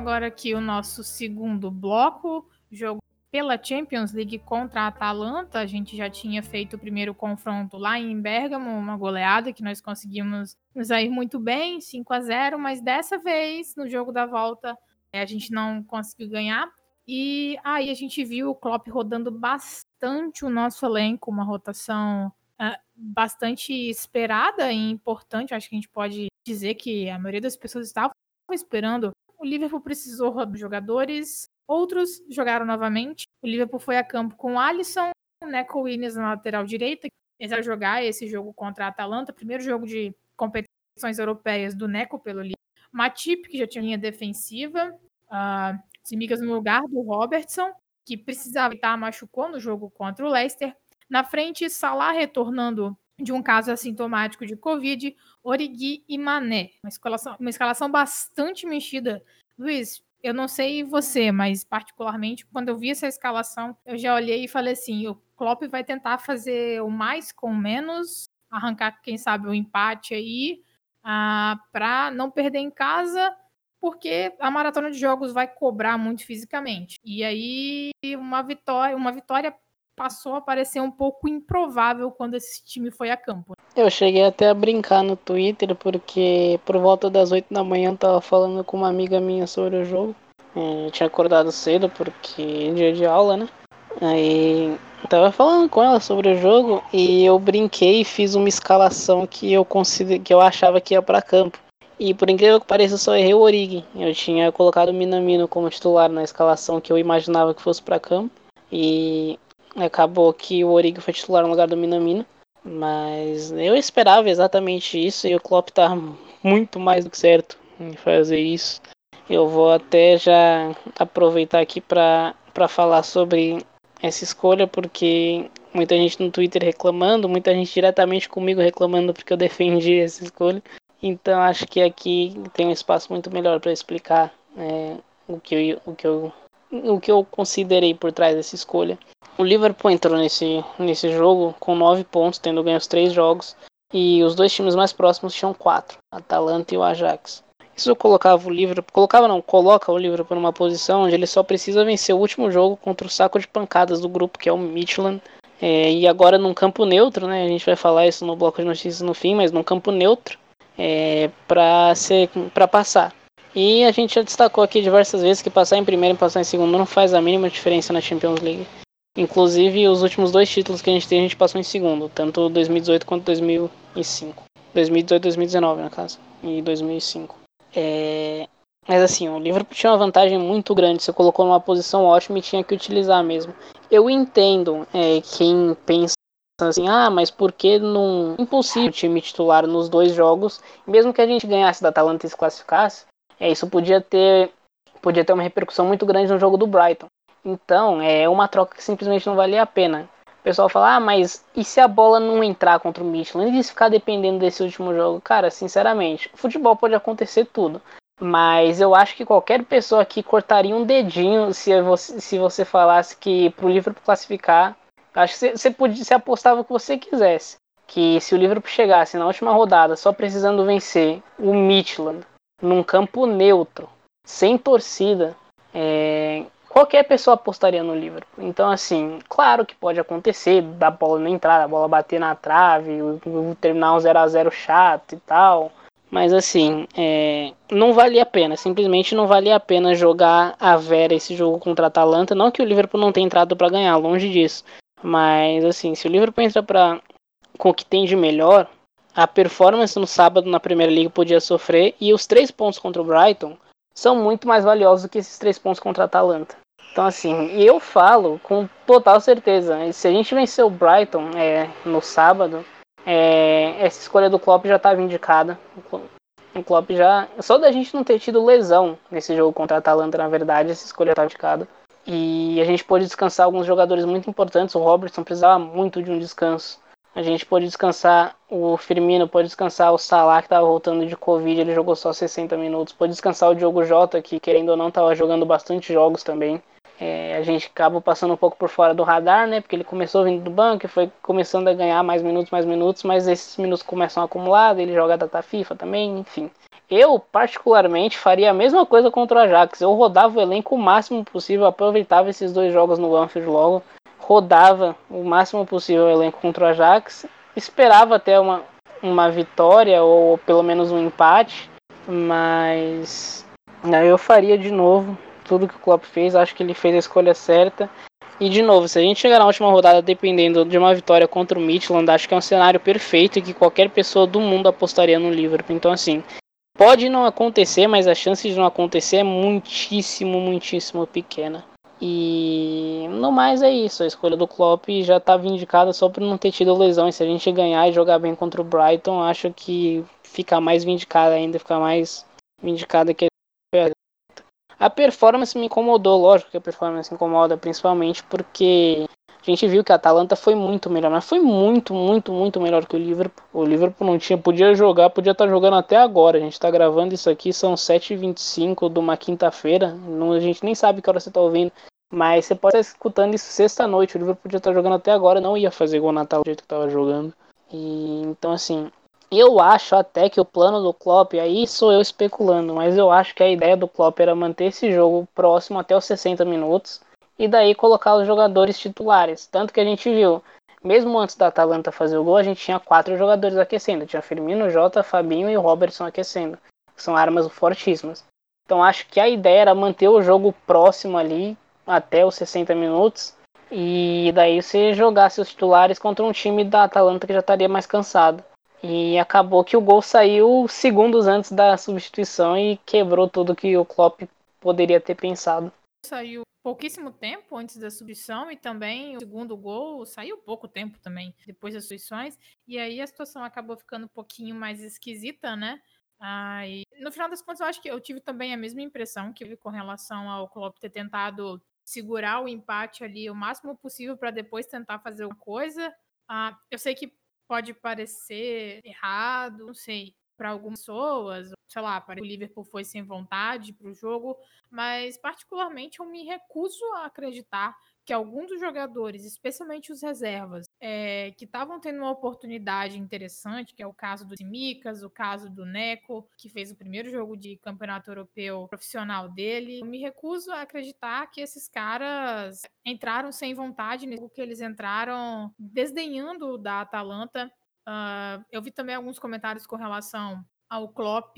Agora aqui o nosso segundo bloco, jogo pela Champions League contra a Atalanta. A gente já tinha feito o primeiro confronto lá em Bergamo, uma goleada que nós conseguimos nos sair muito bem, 5 a 0, mas dessa vez, no jogo da volta, a gente não conseguiu ganhar. E aí a gente viu o Klopp rodando bastante o nosso elenco, uma rotação uh, bastante esperada e importante. Acho que a gente pode dizer que a maioria das pessoas estava esperando o Liverpool precisou de jogadores, outros jogaram novamente. O Liverpool foi a campo com Alisson, Neco Williams na lateral direita, eles vão jogar esse jogo contra a Atalanta, primeiro jogo de competições europeias do Neco pelo Liverpool. Matip, que já tinha linha defensiva, uh, Simicas no lugar do Robertson, que precisava estar machucou no jogo contra o Leicester. Na frente, Salah retornando de um caso assintomático de Covid, Origi e Mané. Uma escalação, uma escalação bastante mexida. Luiz, eu não sei você, mas particularmente quando eu vi essa escalação, eu já olhei e falei assim: o Klopp vai tentar fazer o mais com menos, arrancar, quem sabe, o um empate aí, ah, para não perder em casa, porque a maratona de jogos vai cobrar muito fisicamente. E aí uma vitória, uma vitória passou a parecer um pouco improvável quando esse time foi a campo. Eu cheguei até a brincar no Twitter, porque por volta das 8 da manhã eu tava falando com uma amiga minha sobre o jogo. É, eu tinha acordado cedo porque é dia de aula, né? Aí tava falando com ela sobre o jogo e eu brinquei e fiz uma escalação que eu consider... que eu achava que ia para campo. E por incrível que pareça, eu só errei o Origi. Eu tinha colocado o Minamino como titular na escalação que eu imaginava que fosse para campo. E acabou que o Origi foi titular no lugar do Minamino. Mas eu esperava exatamente isso e o Klopp tá muito mais do que certo em fazer isso. Eu vou até já aproveitar aqui para falar sobre essa escolha, porque muita gente no Twitter reclamando, muita gente diretamente comigo reclamando porque eu defendi essa escolha. Então acho que aqui tem um espaço muito melhor para explicar é, o, que eu, o, que eu, o que eu considerei por trás dessa escolha. O Liverpool entrou nesse, nesse jogo com 9 pontos, tendo ganho os 3 jogos, e os dois times mais próximos tinham 4, Atalanta e o Ajax. Isso colocava o Liverpool, colocava não, coloca o Liverpool numa posição onde ele só precisa vencer o último jogo contra o saco de pancadas do grupo, que é o Midland, é, e agora num campo neutro, né? A gente vai falar isso no bloco de notícias no fim, mas num campo neutro é, para passar. E a gente já destacou aqui diversas vezes que passar em primeiro e passar em segundo não faz a mínima diferença na Champions League. Inclusive, os últimos dois títulos que a gente tem, a gente passou em segundo, tanto 2018 quanto 2005. 2018 2019, no caso, e 2005. É... Mas assim, o Liverpool tinha uma vantagem muito grande, você colocou numa posição ótima e tinha que utilizar mesmo. Eu entendo é, quem pensa assim, ah, mas por que não. Impossível o time titular nos dois jogos, mesmo que a gente ganhasse da Atalanta e se classificasse, é, isso podia ter, podia ter uma repercussão muito grande no jogo do Brighton. Então, é uma troca que simplesmente não valia a pena. O pessoal fala, ah, mas e se a bola não entrar contra o Michelin? E se ficar dependendo desse último jogo? Cara, sinceramente, futebol pode acontecer tudo. Mas eu acho que qualquer pessoa aqui cortaria um dedinho se você, se você falasse que pro Liverpool classificar. Acho que você, podia, você apostava o que você quisesse. Que se o Liverpool chegasse na última rodada só precisando vencer o Midland num campo neutro, sem torcida, é, qualquer pessoa apostaria no Liverpool. Então, assim, claro que pode acontecer da bola não entrar, da bola bater na trave, terminar um 0 a 0 chato e tal. Mas assim, é, não valia a pena, simplesmente não valia a pena jogar a Vera esse jogo contra a Atalanta. Não que o Liverpool não tenha entrado para ganhar, longe disso. Mas assim, se o Liverpool entra pra, com o que tem de melhor, a performance no sábado na Primeira Liga podia sofrer e os três pontos contra o Brighton são muito mais valiosos do que esses três pontos contra a Atalanta. Então, assim, eu falo com total certeza. Se a gente vencer o Brighton é, no sábado, é, essa escolha do Klopp já estava indicada. O Klopp já. Só da gente não ter tido lesão nesse jogo contra a Atalanta, na verdade, essa escolha estava indicada. E a gente pôde descansar alguns jogadores muito importantes. O Robertson precisava muito de um descanso. A gente pôde descansar o Firmino, pôde descansar o Salah, que estava voltando de Covid, ele jogou só 60 minutos. Pôde descansar o Diogo Jota, que querendo ou não estava jogando bastante jogos também. É, a gente acaba passando um pouco por fora do radar, né? Porque ele começou vindo do banco e foi começando a ganhar mais minutos, mais minutos, mas esses minutos começam a acumular, ele joga data FIFA também, enfim. Eu, particularmente, faria a mesma coisa contra o Ajax. Eu rodava o elenco o máximo possível, aproveitava esses dois jogos no Anfield logo rodava o máximo possível o elenco contra o Ajax, esperava até uma, uma vitória ou pelo menos um empate, mas né, eu faria de novo tudo que o Klopp fez, acho que ele fez a escolha certa. E de novo, se a gente chegar na última rodada dependendo de uma vitória contra o Midland, acho que é um cenário perfeito e que qualquer pessoa do mundo apostaria no Liverpool. Então assim, pode não acontecer, mas a chance de não acontecer é muitíssimo, muitíssimo pequena. E no mais é isso, a escolha do Klopp já tá vindicada só por não ter tido lesão. E se a gente ganhar e jogar bem contra o Brighton, acho que fica mais vindicada ainda, fica mais vindicada que a A performance me incomodou, lógico que a performance incomoda, principalmente porque a gente viu que a Atalanta foi muito melhor, mas foi muito, muito, muito melhor que o Liverpool. O Liverpool não tinha, podia jogar, podia estar tá jogando até agora. A gente está gravando isso aqui, são 7h25 de uma quinta-feira. A gente nem sabe que hora você está ouvindo. Mas você pode estar escutando isso sexta-noite. O Liverpool podia estar jogando até agora, não ia fazer gol na Natal do jeito que estava jogando. E então assim, eu acho até que o plano do Klopp, aí sou eu especulando, mas eu acho que a ideia do Klopp era manter esse jogo próximo até os 60 minutos e daí colocar os jogadores titulares. Tanto que a gente viu, mesmo antes da Atalanta fazer o gol, a gente tinha quatro jogadores aquecendo. Tinha Firmino, Jota, Fabinho e Robertson aquecendo. São armas fortíssimas. Então acho que a ideia era manter o jogo próximo ali até os 60 minutos e daí você jogar seus titulares contra um time da Atalanta que já estaria mais cansado. E acabou que o gol saiu segundos antes da substituição e quebrou tudo que o Klopp poderia ter pensado. Saiu pouquíssimo tempo antes da substituição e também o segundo gol saiu pouco tempo também depois das substituições. E aí a situação acabou ficando um pouquinho mais esquisita, né? Ah, no final das contas, eu acho que eu tive também a mesma impressão que com relação ao Klopp ter tentado segurar o empate ali o máximo possível para depois tentar fazer uma coisa. Ah, eu sei que pode parecer errado, não sei, para algumas pessoas, sei lá, para o Liverpool foi sem vontade para o jogo, mas particularmente eu me recuso a acreditar que alguns dos jogadores, especialmente os reservas, é, que estavam tendo uma oportunidade interessante, que é o caso do Simicas, o caso do Neco, que fez o primeiro jogo de campeonato europeu profissional dele. Eu me recuso a acreditar que esses caras entraram sem vontade, que eles entraram desdenhando da Atalanta. Uh, eu vi também alguns comentários com relação ao Klopp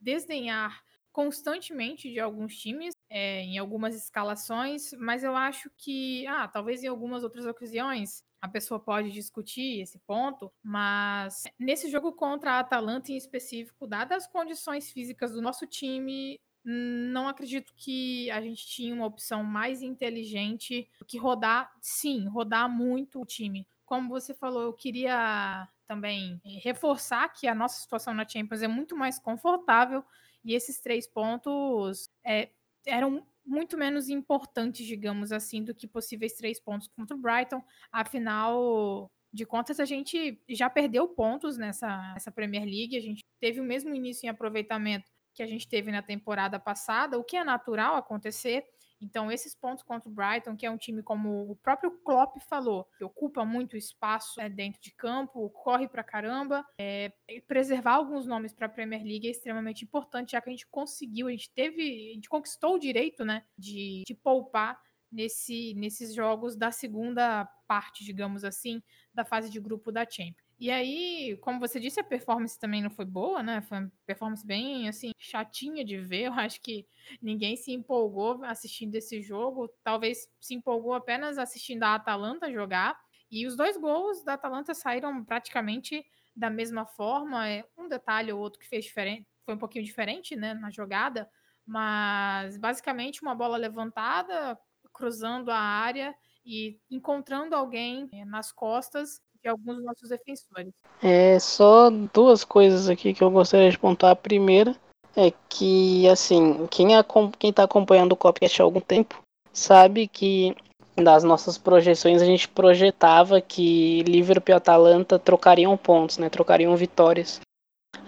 desdenhar constantemente de alguns times, é, em algumas escalações, mas eu acho que, ah, talvez em algumas outras ocasiões a pessoa pode discutir esse ponto, mas nesse jogo contra a Atalanta em específico, dadas as condições físicas do nosso time, não acredito que a gente tinha uma opção mais inteligente que rodar, sim, rodar muito o time. Como você falou, eu queria também reforçar que a nossa situação na Champions é muito mais confortável e esses três pontos é, eram muito menos importantes, digamos assim, do que possíveis três pontos contra o Brighton. Afinal de contas, a gente já perdeu pontos nessa, nessa Premier League, a gente teve o mesmo início em aproveitamento que a gente teve na temporada passada, o que é natural acontecer. Então, esses pontos contra o Brighton, que é um time, como o próprio Klopp falou, que ocupa muito espaço é, dentro de campo, corre pra caramba, é, preservar alguns nomes para a Premier League é extremamente importante, já que a gente conseguiu, a gente teve, a gente conquistou o direito, né, de, de poupar nesse, nesses jogos da segunda parte, digamos assim, da fase de grupo da Champions. E aí, como você disse, a performance também não foi boa, né? Foi uma performance bem, assim, chatinha de ver. [LAUGHS] Eu acho que ninguém se empolgou assistindo esse jogo. Talvez se empolgou apenas assistindo a Atalanta jogar. E os dois gols da Atalanta saíram praticamente da mesma forma. É um detalhe ou outro que fez diferente, foi um pouquinho diferente, né, na jogada. Mas basicamente uma bola levantada, cruzando a área e encontrando alguém eh, nas costas alguns dos nossos defensores. É só duas coisas aqui que eu gostaria de pontuar. A primeira é que, assim, quem, é, está acompanhando o Copcast há algum tempo sabe que das nossas projeções a gente projetava que Liverpool e Atalanta trocariam pontos, né? Trocariam vitórias.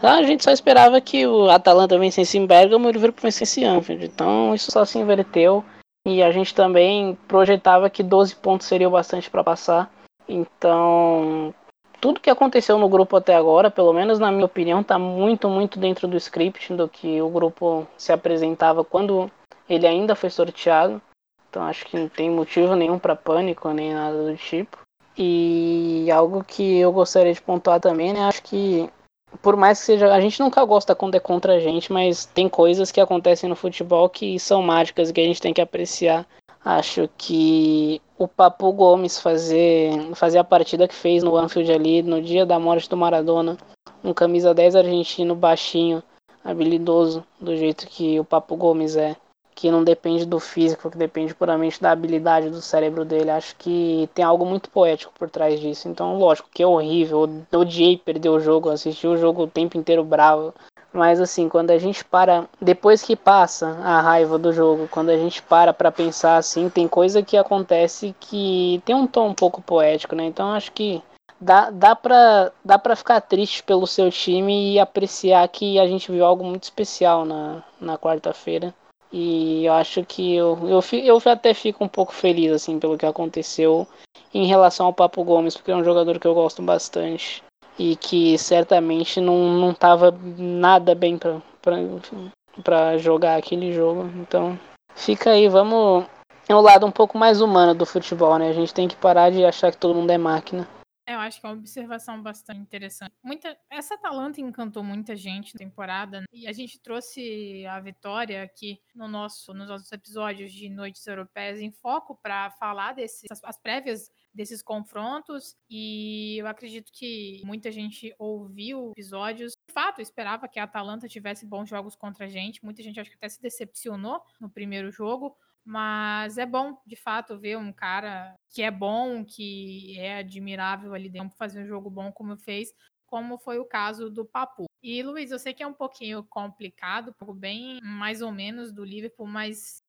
A gente só esperava que o Atalanta vencesse em Bergamo e o Liverpool vencesse em Anfield. Então isso só se inverteu. E a gente também projetava que 12 pontos seriam bastante para passar. Então, tudo que aconteceu no grupo até agora, pelo menos na minha opinião, está muito, muito dentro do script do que o grupo se apresentava quando ele ainda foi sorteado. Então, acho que não tem motivo nenhum para pânico nem nada do tipo. E algo que eu gostaria de pontuar também, né? Acho que por mais que seja, a gente nunca gosta quando é contra a gente, mas tem coisas que acontecem no futebol que são mágicas e que a gente tem que apreciar. Acho que o Papu Gomes fazer, fazer a partida que fez no Anfield ali no dia da morte do Maradona, um camisa 10 argentino baixinho, habilidoso, do jeito que o Papu Gomes é, que não depende do físico, que depende puramente da habilidade do cérebro dele. Acho que tem algo muito poético por trás disso. Então, lógico que é horrível, eu odiei perder o jogo, assisti o jogo o tempo inteiro bravo, Mas assim, quando a gente para, depois que passa a raiva do jogo, quando a gente para para pensar assim, tem coisa que acontece que tem um tom um pouco poético, né? Então acho que dá, dá pra, dá pra ficar triste pelo seu time e apreciar que a gente viu algo muito especial na, na quarta-feira. E eu acho que eu, eu, eu até fico um pouco feliz assim pelo que aconteceu em relação ao Papo Gomes, porque é um jogador que eu gosto bastante e que certamente não, não tava nada bem para jogar aquele jogo. Então fica aí, vamos. É o lado um pouco mais humano do futebol, né? A gente tem que parar de achar que todo mundo é máquina. Eu acho que é uma observação bastante interessante. Muita, essa Atalanta encantou muita gente na temporada né? e a gente trouxe a vitória aqui no nosso, nos nossos episódios de Noites Europeias em foco para falar desses as prévias desses confrontos e eu acredito que muita gente ouviu episódios. De fato, esperava que a Atalanta tivesse bons jogos contra a gente. Muita gente acho que até se decepcionou no primeiro jogo, mas é bom, de fato, ver um cara que é bom, que é admirável ali dentro, fazer um jogo bom como fez, como foi o caso do Papu. E, Luiz, eu sei que é um pouquinho complicado, bem mais ou menos do Liverpool, mas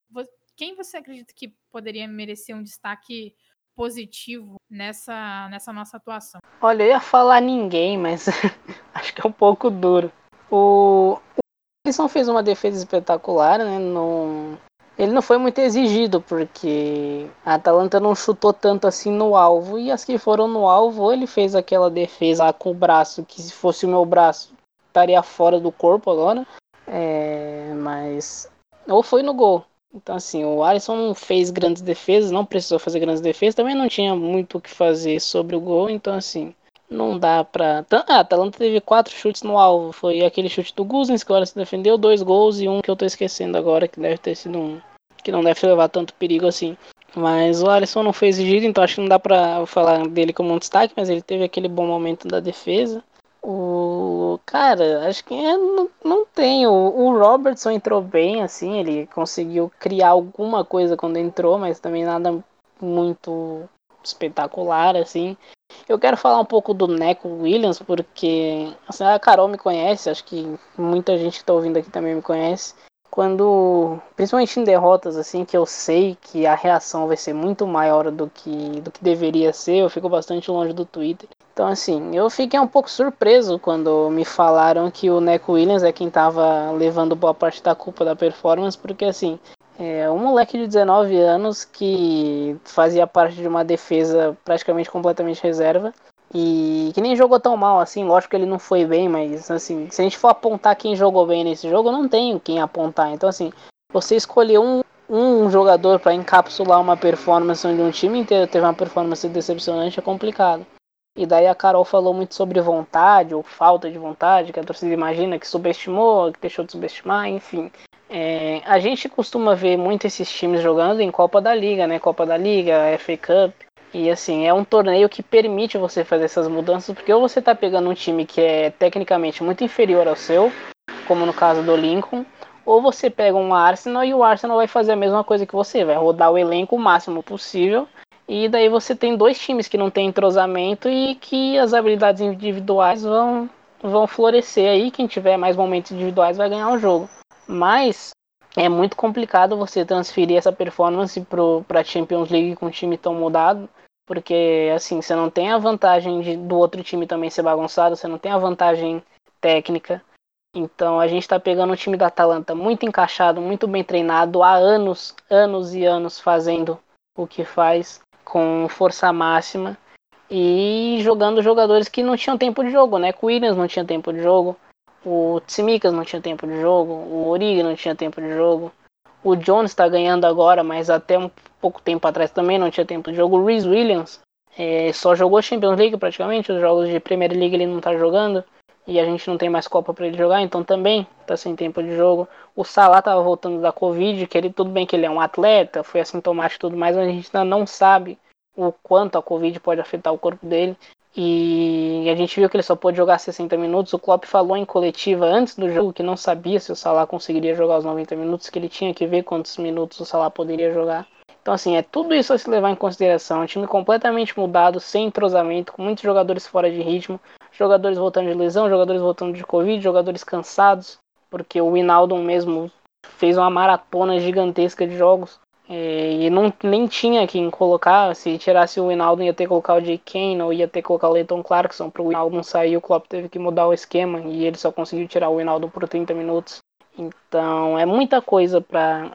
quem você acredita que poderia merecer um destaque positivo nessa, nessa nossa atuação? Olha, eu ia falar ninguém, mas [LAUGHS] acho que é um pouco duro. O, o Alisson fez uma defesa espetacular, né? No, ele não foi muito exigido, porque a Atalanta não chutou tanto assim no alvo. E as que foram no alvo, ele fez aquela defesa com o braço, que se fosse o meu braço, estaria fora do corpo agora. É, mas. Ou foi no gol. Então, assim, o Alisson não fez grandes defesas, não precisou fazer grandes defesas, também não tinha muito o que fazer sobre o gol. Então, assim, não dá pra. Ah, a Atalanta teve quatro chutes no alvo. Foi aquele chute do Guzens que agora se defendeu, dois gols e um que eu tô esquecendo agora, que deve ter sido um. Que não deve levar tanto perigo assim. Mas o Alisson não foi exigido, então acho que não dá pra falar dele como um destaque, mas ele teve aquele bom momento da defesa. O. Cara, acho que é, não, não tem. O, o Robertson entrou bem, assim, ele conseguiu criar alguma coisa quando entrou, mas também nada muito espetacular, assim. Eu quero falar um pouco do Neco Williams, porque assim, a Carol me conhece, acho que muita gente que está ouvindo aqui também me conhece. Quando, principalmente em derrotas, assim, que eu sei que a reação vai ser muito maior do que, do que deveria ser, eu fico bastante longe do Twitter. Então, assim, eu fiquei um pouco surpreso quando me falaram que o Neco Williams é quem estava levando boa parte da culpa da performance, porque, assim, é um moleque de 19 anos que fazia parte de uma defesa praticamente completamente reserva e que nem jogou tão mal assim. Lógico que ele não foi bem, mas assim, se a gente for apontar quem jogou bem nesse jogo, não tenho quem apontar. Então, assim, você escolher um, um jogador para encapsular uma performance onde um time inteiro teve uma performance decepcionante é complicado. E daí a Carol falou muito sobre vontade ou falta de vontade, que a torcida imagina que subestimou, que deixou de subestimar, enfim. É, a gente costuma ver muito esses times jogando em Copa da Liga, né? Copa da Liga, FA Cup. E assim, é um torneio que permite você fazer essas mudanças, porque ou você tá pegando um time que é tecnicamente muito inferior ao seu, como no caso do Lincoln, ou você pega um Arsenal e o Arsenal vai fazer a mesma coisa que você, vai rodar o elenco o máximo possível. E daí você tem dois times que não tem entrosamento e que as habilidades individuais vão, vão florescer aí. Quem tiver mais momentos individuais vai ganhar o jogo. Mas é muito complicado você transferir essa performance para a Champions League com um time tão mudado, porque assim, você não tem a vantagem de, do outro time também ser bagunçado, você não tem a vantagem técnica. Então a gente está pegando um time da Atalanta muito encaixado, muito bem treinado, há anos, anos e anos fazendo o que faz com força máxima e jogando jogadores que não tinham tempo de jogo, né? O Williams não tinha tempo de jogo, o Tsimikas não tinha tempo de jogo, o Origi não tinha tempo de jogo. O Jones está ganhando agora, mas até um pouco tempo atrás também não tinha tempo de jogo. O Reese Williams é, só jogou Champions League praticamente, os jogos de Premier League ele não está jogando. E a gente não tem mais Copa para ele jogar, então também está sem tempo de jogo. O Salah estava voltando da Covid, que ele tudo bem que ele é um atleta, foi assintomático e tudo mais, mas a gente ainda não sabe o quanto a Covid pode afetar o corpo dele. E a gente viu que ele só pôde jogar 60 minutos. O Klopp falou em coletiva antes do jogo que não sabia se o Salah conseguiria jogar os 90 minutos, que ele tinha que ver quantos minutos o Salah poderia jogar. Então, assim, é tudo isso a se levar em consideração. Um time completamente mudado, sem entrosamento, com muitos jogadores fora de ritmo, jogadores voltando de lesão, jogadores voltando de Covid, jogadores cansados, porque o Winaldo mesmo fez uma maratona gigantesca de jogos. É, e não, nem tinha quem colocar. Se tirasse o Winaldo, ia ter que colocar o Jay Kane ou ia ter que colocar o Leighton Clarkson. Para o Winaldo sair, o Klopp teve que mudar o esquema e ele só conseguiu tirar o Winaldo por 30 minutos. Então é muita coisa para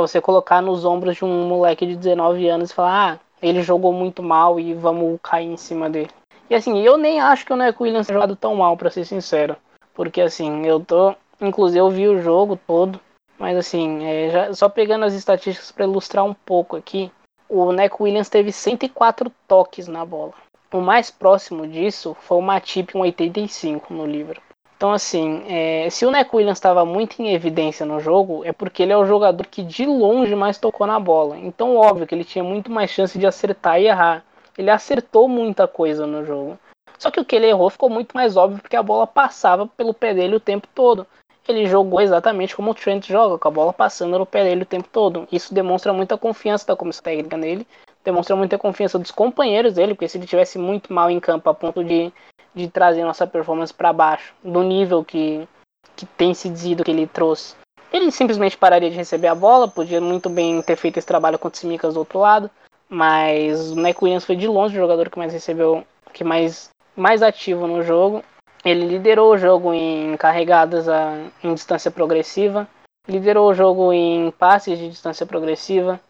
você colocar nos ombros de um moleque de 19 anos e falar: ah, ele jogou muito mal e vamos cair em cima dele. E assim, eu nem acho que o Neco Williams tenha jogado tão mal, para ser sincero. Porque assim, eu tô. Inclusive, eu vi o jogo todo. Mas assim, é, já, só pegando as estatísticas para ilustrar um pouco aqui. O Neco Williams teve 104 toques na bola. O mais próximo disso foi o Matip com 85 no livro. Então, assim, é, se o Neco Williams estava muito em evidência no jogo, é porque ele é o jogador que de longe mais tocou na bola. Então, óbvio que ele tinha muito mais chance de acertar e errar. Ele acertou muita coisa no jogo. Só que o que ele errou ficou muito mais óbvio porque a bola passava pelo pé dele o tempo todo. Ele jogou exatamente como o Trent joga, com a bola passando no pé dele o tempo todo. Isso demonstra muita confiança da comissão técnica nele, demonstra muita confiança dos companheiros dele, porque se ele tivesse muito mal em campo a ponto de, de trazer nossa performance para baixo, do nível que, que tem se dizido que ele trouxe, ele simplesmente pararia de receber a bola, podia muito bem ter feito esse trabalho com o Simicas do outro lado. Mas o Neco Williams foi de longe o jogador que mais recebeu, que mais, mais ativo no jogo. Ele liderou o jogo em carregadas a, em distância progressiva, liderou o jogo em passes de distância progressiva,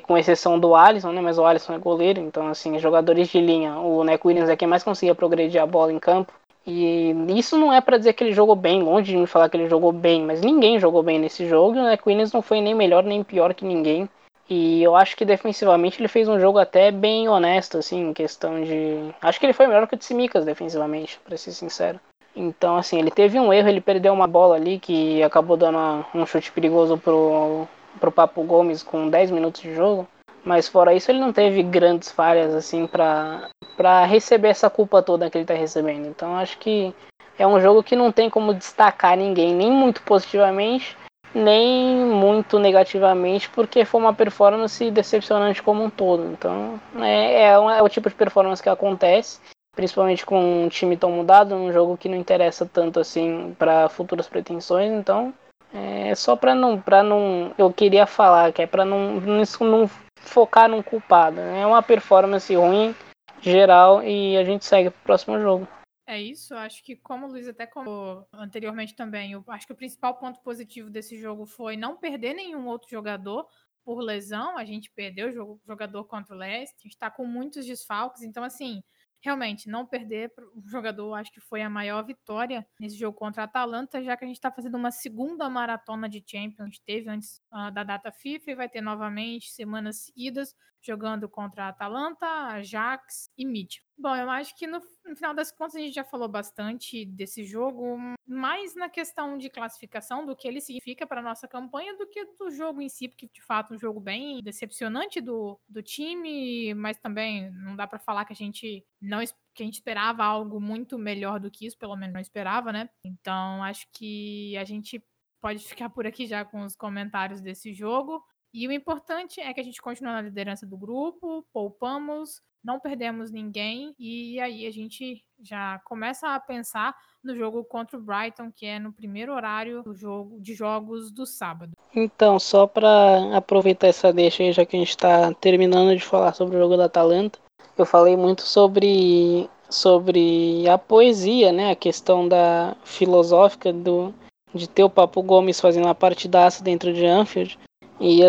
com exceção do Alisson, né? Mas o Alisson é goleiro, então assim, jogadores de linha, o Neco Williams é quem mais conseguia progredir a bola em campo. E isso não é para dizer que ele jogou bem, longe de me falar que ele jogou bem, mas ninguém jogou bem nesse jogo. E o Neco Williams não foi nem melhor nem pior que ninguém. E eu acho que defensivamente ele fez um jogo até bem honesto, assim, em questão de. Acho que ele foi melhor que o Tsimikas defensivamente, pra ser sincero. Então, assim, ele teve um erro, ele perdeu uma bola ali que acabou dando um chute perigoso pro, pro Papo Gomes com 10 minutos de jogo. Mas fora isso, ele não teve grandes falhas, assim, pra receber essa culpa toda que ele tá recebendo. Então, acho que é um jogo que não tem como destacar ninguém, nem muito positivamente, nem muito negativamente, porque foi uma performance decepcionante como um todo. Então, é, é, é o tipo de performance que acontece, principalmente com um time tão mudado, num jogo que não interessa tanto assim para futuras pretensões. Então, é só para não, para não, eu queria falar que é para não, não, focar num culpado. Né? É uma performance ruim geral e a gente segue pro próximo jogo. É isso, acho que como o Luiz até comentou anteriormente também, eu acho que o principal ponto positivo desse jogo foi não perder nenhum outro jogador por lesão. A gente perdeu o jogador contra o Leicester, a gente está com muitos desfalques, então assim, realmente, não perder o jogador, acho que foi a maior vitória nesse jogo contra a Atalanta, já que a gente está fazendo uma segunda maratona de Champions. Teve antes uh, da data FIFA e vai ter novamente semanas seguidas jogando contra a Atalanta, Ajax e Mídia. Bom, eu acho que no, no, final das contas a gente já falou bastante desse jogo, mais na questão de classificação, do que ele significa para nossa campanha, do que do jogo em si, porque de fato um jogo bem decepcionante do, do time, mas também não dá para falar que a gente não que a gente esperava algo muito melhor do que isso, pelo menos não esperava, né? Então acho que a gente pode ficar por aqui já com os comentários desse jogo. E o importante é que a gente continua na liderança do grupo, poupamos, não perdemos ninguém e aí a gente já começa a pensar no jogo contra o Brighton, que é no primeiro horário do jogo de jogos do sábado. Então, só para aproveitar essa deixa aí, já que a gente está terminando de falar sobre o jogo da Atalanta, eu falei muito sobre sobre a poesia, né, a questão da filosófica do de ter o Papo Gomes fazendo uma partidaça dentro de Anfield. E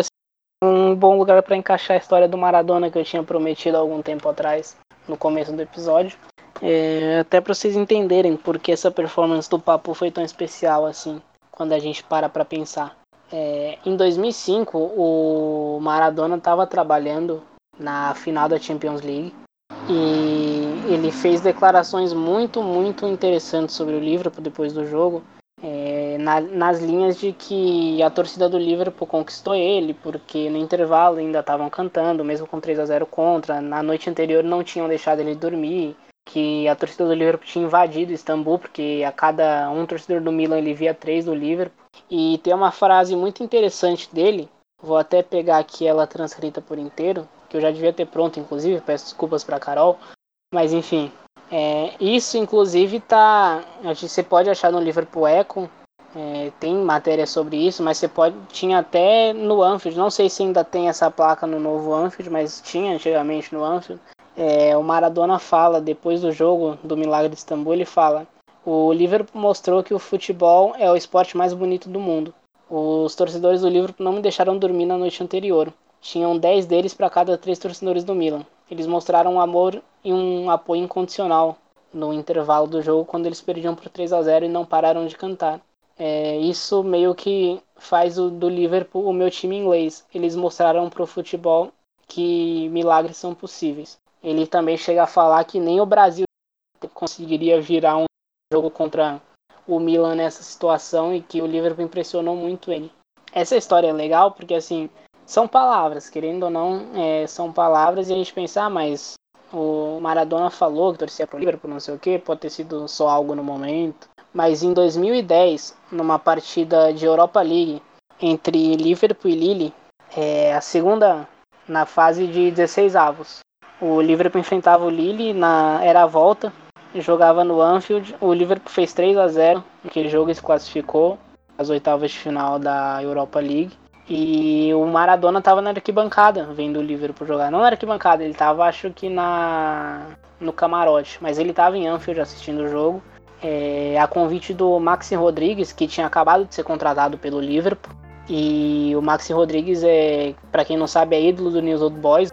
um bom lugar para encaixar a história do Maradona que eu tinha prometido algum tempo atrás, no começo do episódio. É, até para vocês entenderem por que essa performance do Papo foi tão especial assim, quando a gente para para pensar. É, em 2005, o Maradona estava trabalhando na final da Champions League e ele fez declarações muito, muito interessantes sobre o Liverpool depois do jogo é, na, nas linhas de que a torcida do Liverpool conquistou ele, porque no intervalo ainda estavam cantando, mesmo com 3 a 0 contra, na noite anterior não tinham deixado ele dormir, que a torcida do Liverpool tinha invadido Istambul, porque a cada um torcedor do Milan ele via três do Liverpool. E tem uma frase muito interessante dele, vou até pegar aqui ela transcrita por inteiro, que eu já devia ter pronto, inclusive, peço desculpas para Carol, mas enfim, É, isso, inclusive, tá. Você pode achar no Liverpool Echo. É, tem matéria sobre isso, mas você pode. Tinha até no Anfield. Não sei se ainda tem essa placa no novo Anfield, mas tinha antigamente no Anfield. É, o Maradona fala, depois do jogo do Milagre de Istambul, ele fala: O Liverpool mostrou que o futebol é o esporte mais bonito do mundo. Os torcedores do Liverpool não me deixaram dormir na noite anterior. Tinham 10 deles para cada 3 torcedores do Milan. Eles mostraram um amor e um apoio incondicional no intervalo do jogo quando eles perdiam por 3 a 0 e não pararam de cantar. É, isso meio que faz o, do Liverpool o meu time inglês. Eles mostraram para o futebol que milagres são possíveis. Ele também chega a falar que nem o Brasil conseguiria virar um jogo contra o Milan nessa situação e que o Liverpool impressionou muito ele. Essa história é legal porque assim são palavras, querendo ou não, é, são palavras e a gente pensa, ah, mas o Maradona falou que torcia pro Liverpool, não sei o que, pode ter sido só algo no momento. Mas em 2010, numa partida de Europa League entre Liverpool e Lille, é, a segunda na fase de 16 avos, o Liverpool enfrentava o Lille na era a volta, jogava no Anfield. O Liverpool fez 3 a 0 naquele jogo e se classificou às oitavas de final da Europa League. E o Maradona estava na arquibancada vendo o Liverpool jogar. Não na arquibancada, ele estava acho que na no camarote, mas ele estava em Anfield assistindo o jogo. É, a convite do Maxi Rodrigues, que tinha acabado de ser contratado pelo Liverpool. E o Maxi Rodrigues é, para quem não sabe, é ídolo do News Old Boys.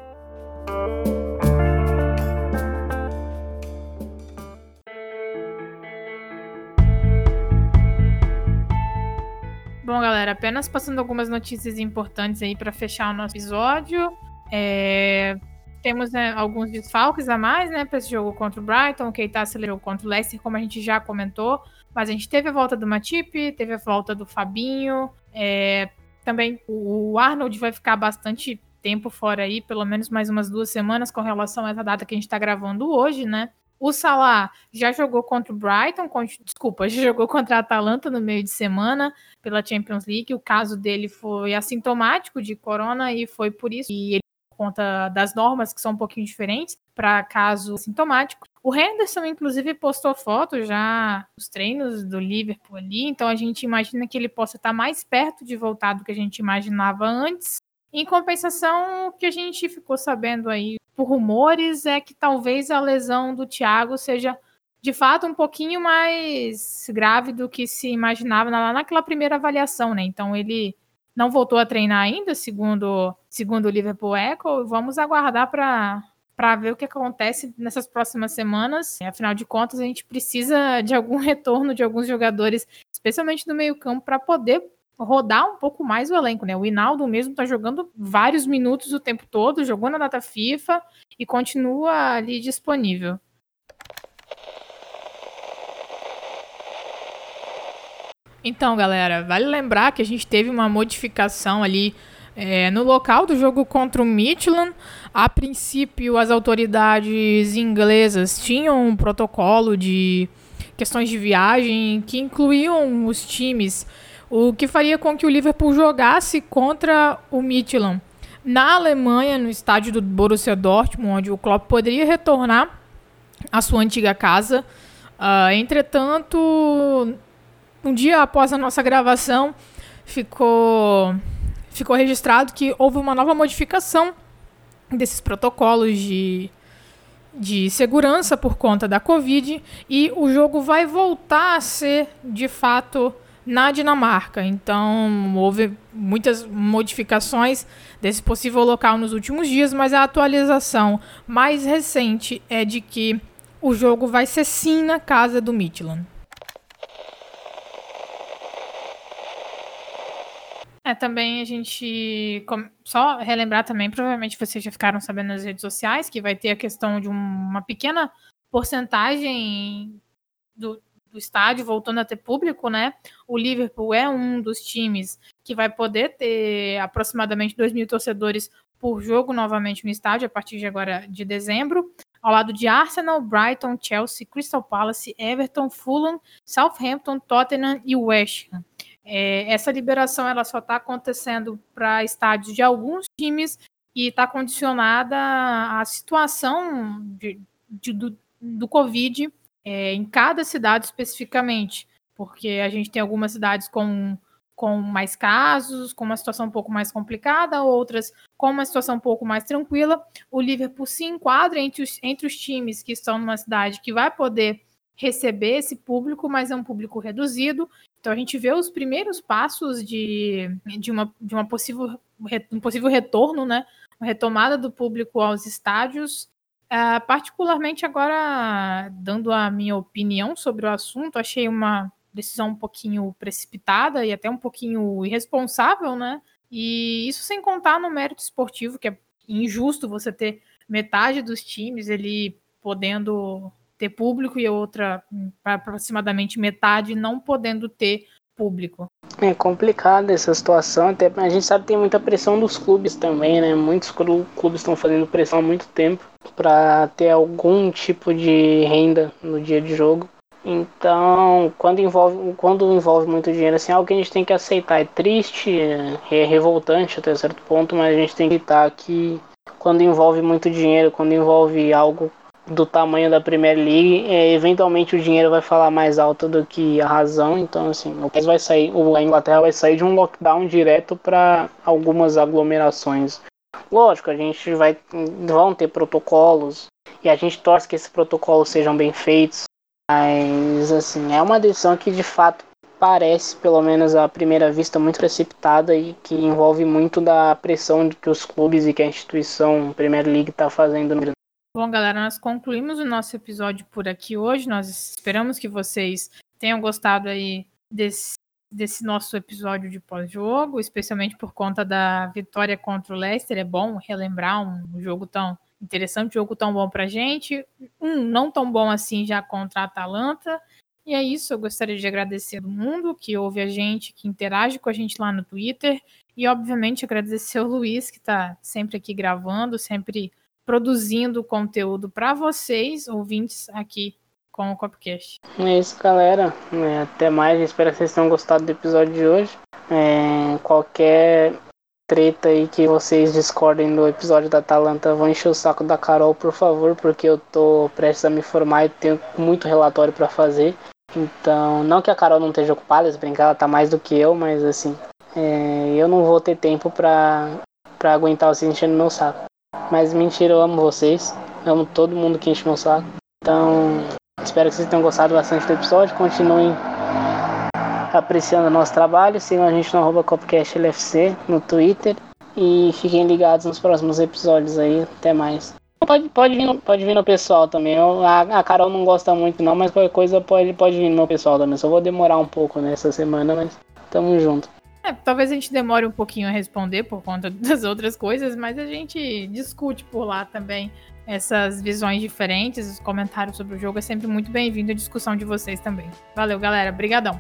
Bom, galera, apenas passando algumas notícias importantes aí para fechar o nosso episódio. É... Temos né, alguns desfalques a mais, né, para esse jogo contra o Brighton. O Keita acelerou contra o Leicester, como a gente já comentou. Mas a gente teve a volta do Matip, teve a volta do Fabinho. É... Também o Arnold vai ficar bastante tempo fora aí, pelo menos mais umas duas semanas, com relação a essa data que a gente está gravando hoje, né? O Salah já jogou contra o Brighton, desculpa, [LAUGHS] já jogou contra a Atalanta no meio de semana pela Champions League. O caso dele foi assintomático de corona e foi por isso e ele conta das normas que são um pouquinho diferentes para caso sintomático. O Henderson, inclusive, postou foto já dos treinos do Liverpool ali, então a gente imagina que ele possa estar mais perto de voltar do que a gente imaginava antes. Em compensação, o que a gente ficou sabendo aí por rumores é que talvez a lesão do Thiago seja de fato um pouquinho mais grave do que se imaginava lá naquela primeira avaliação, né? Então ele não voltou a treinar ainda, segundo segundo o Liverpool Echo. Vamos aguardar para para ver o que acontece nessas próximas semanas. Afinal de contas, a gente precisa de algum [LAUGHS] retorno de alguns jogadores, especialmente no meio-campo, para poder rodar um pouco mais o elenco, né? O Hinaldo mesmo tá jogando vários minutos o tempo todo, jogou na data FIFA e continua ali disponível. Então, galera, vale lembrar que a gente teve uma modificação ali é, no local do jogo contra o Midland. A princípio, as autoridades inglesas tinham um protocolo de questões de viagem que incluíam os times o que faria com que o Liverpool jogasse contra o Midtjylland na Alemanha, no estádio do Borussia Dortmund, onde o Klopp poderia retornar à sua antiga casa. Uh, entretanto, um dia após a nossa gravação, ficou, ficou registrado que houve uma nova modificação desses protocolos de, de segurança por conta da Covid e o jogo vai voltar a ser, de fato, na Dinamarca. Então, houve muitas modificações desse possível local nos últimos dias, mas a atualização mais recente é de que o jogo vai ser sim na casa do Midland. É, também a gente. Só relembrar também, provavelmente vocês já ficaram sabendo nas redes sociais, que vai ter a questão de uma pequena porcentagem do, do estádio voltando a ter público, né? O Liverpool é um dos times que vai poder ter aproximadamente 2 mil torcedores por jogo novamente no estádio a partir de agora de dezembro, ao lado de Arsenal, Brighton, Chelsea, Crystal Palace, Everton, Fulham, Southampton, Tottenham e West Ham. É, essa liberação ela só está acontecendo para estádios de alguns times e está condicionada à situação de, de, do, do Covid é, em cada cidade especificamente, porque a gente tem algumas cidades com, com mais casos, com uma situação um pouco mais complicada, outras com uma situação um pouco mais tranquila. O Liverpool se enquadra entre os, entre os times que estão numa cidade que vai poder receber esse público, mas é um público reduzido. Então a gente vê os primeiros passos de, de, uma, de uma possível, um possível retorno, né? Uma retomada do público aos estádios. Uh, particularmente agora, dando a minha opinião sobre o assunto, achei uma decisão um pouquinho precipitada e até um pouquinho irresponsável, né? E isso sem contar no mérito esportivo, que é injusto você ter metade dos times ele podendo ter público e outra, aproximadamente metade, não podendo ter público. É complicada essa situação, até a gente sabe que tem muita pressão dos clubes também, né? Muitos clubes estão fazendo pressão há muito tempo para ter algum tipo de renda no dia de jogo. Então, quando envolve, quando envolve muito dinheiro, assim, é algo que a gente tem que aceitar. É triste, é revoltante até certo ponto, mas a gente tem que aceitar que quando envolve muito dinheiro, quando envolve algo do tamanho da Premier League, é, eventualmente o dinheiro vai falar mais alto do que a razão. Então, assim, o país vai sair, a Inglaterra vai sair de um lockdown direto para algumas aglomerações. Lógico, a gente vai vão ter protocolos e a gente torce que esses protocolos sejam bem feitos. Mas, assim, é uma decisão que de fato parece, pelo menos à primeira vista, muito precipitada e que envolve muito da pressão que os clubes e que a instituição Premier League está fazendo no Bom, galera, nós concluímos o nosso episódio por aqui hoje. Nós esperamos que vocês tenham gostado aí desse, desse nosso episódio de pós-jogo, especialmente por conta da vitória contra o Leicester. É bom relembrar um jogo tão interessante, um jogo tão bom pra gente. Um não tão bom assim já contra a Atalanta. E é isso, eu gostaria de agradecer todo mundo que ouve a gente, que interage com a gente lá no Twitter. E, obviamente, agradecer o Luiz, que está sempre aqui gravando, sempre produzindo conteúdo para vocês, ouvintes, aqui com o Copcast. É isso, galera. É, até mais. Espero que vocês tenham gostado do episódio de hoje. É, qualquer treta aí que vocês discordem do episódio da Atalanta, vão encher o saco da Carol, por favor, porque eu tô prestes a me formar e tenho muito relatório para fazer. Então, não que a Carol não esteja ocupada, se brincar, ela tá mais do que eu, mas assim, é, eu não vou ter tempo pra, aguentar vocês enchendo meu saco. Mas mentira, eu amo vocês. Eu amo todo mundo que enche meu saco. Então, espero que vocês tenham gostado bastante do episódio. Continuem apreciando o nosso trabalho. Sigam a gente no CopcastLFC no Twitter. E fiquem ligados nos próximos episódios aí. Até mais. Pode, pode, vir, no, pode vir no pessoal também. Eu, a, a, Carol não gosta muito não, mas qualquer coisa pode, pode vir no pessoal também. Só vou demorar um pouco nessa semana, mas tamo junto. É, talvez a gente demore um pouquinho a responder por conta [LAUGHS] das outras coisas, mas a gente discute por lá também essas visões diferentes, os comentários sobre o jogo. É sempre muito bem-vindo a discussão de vocês também. Valeu, galera. Obrigadão.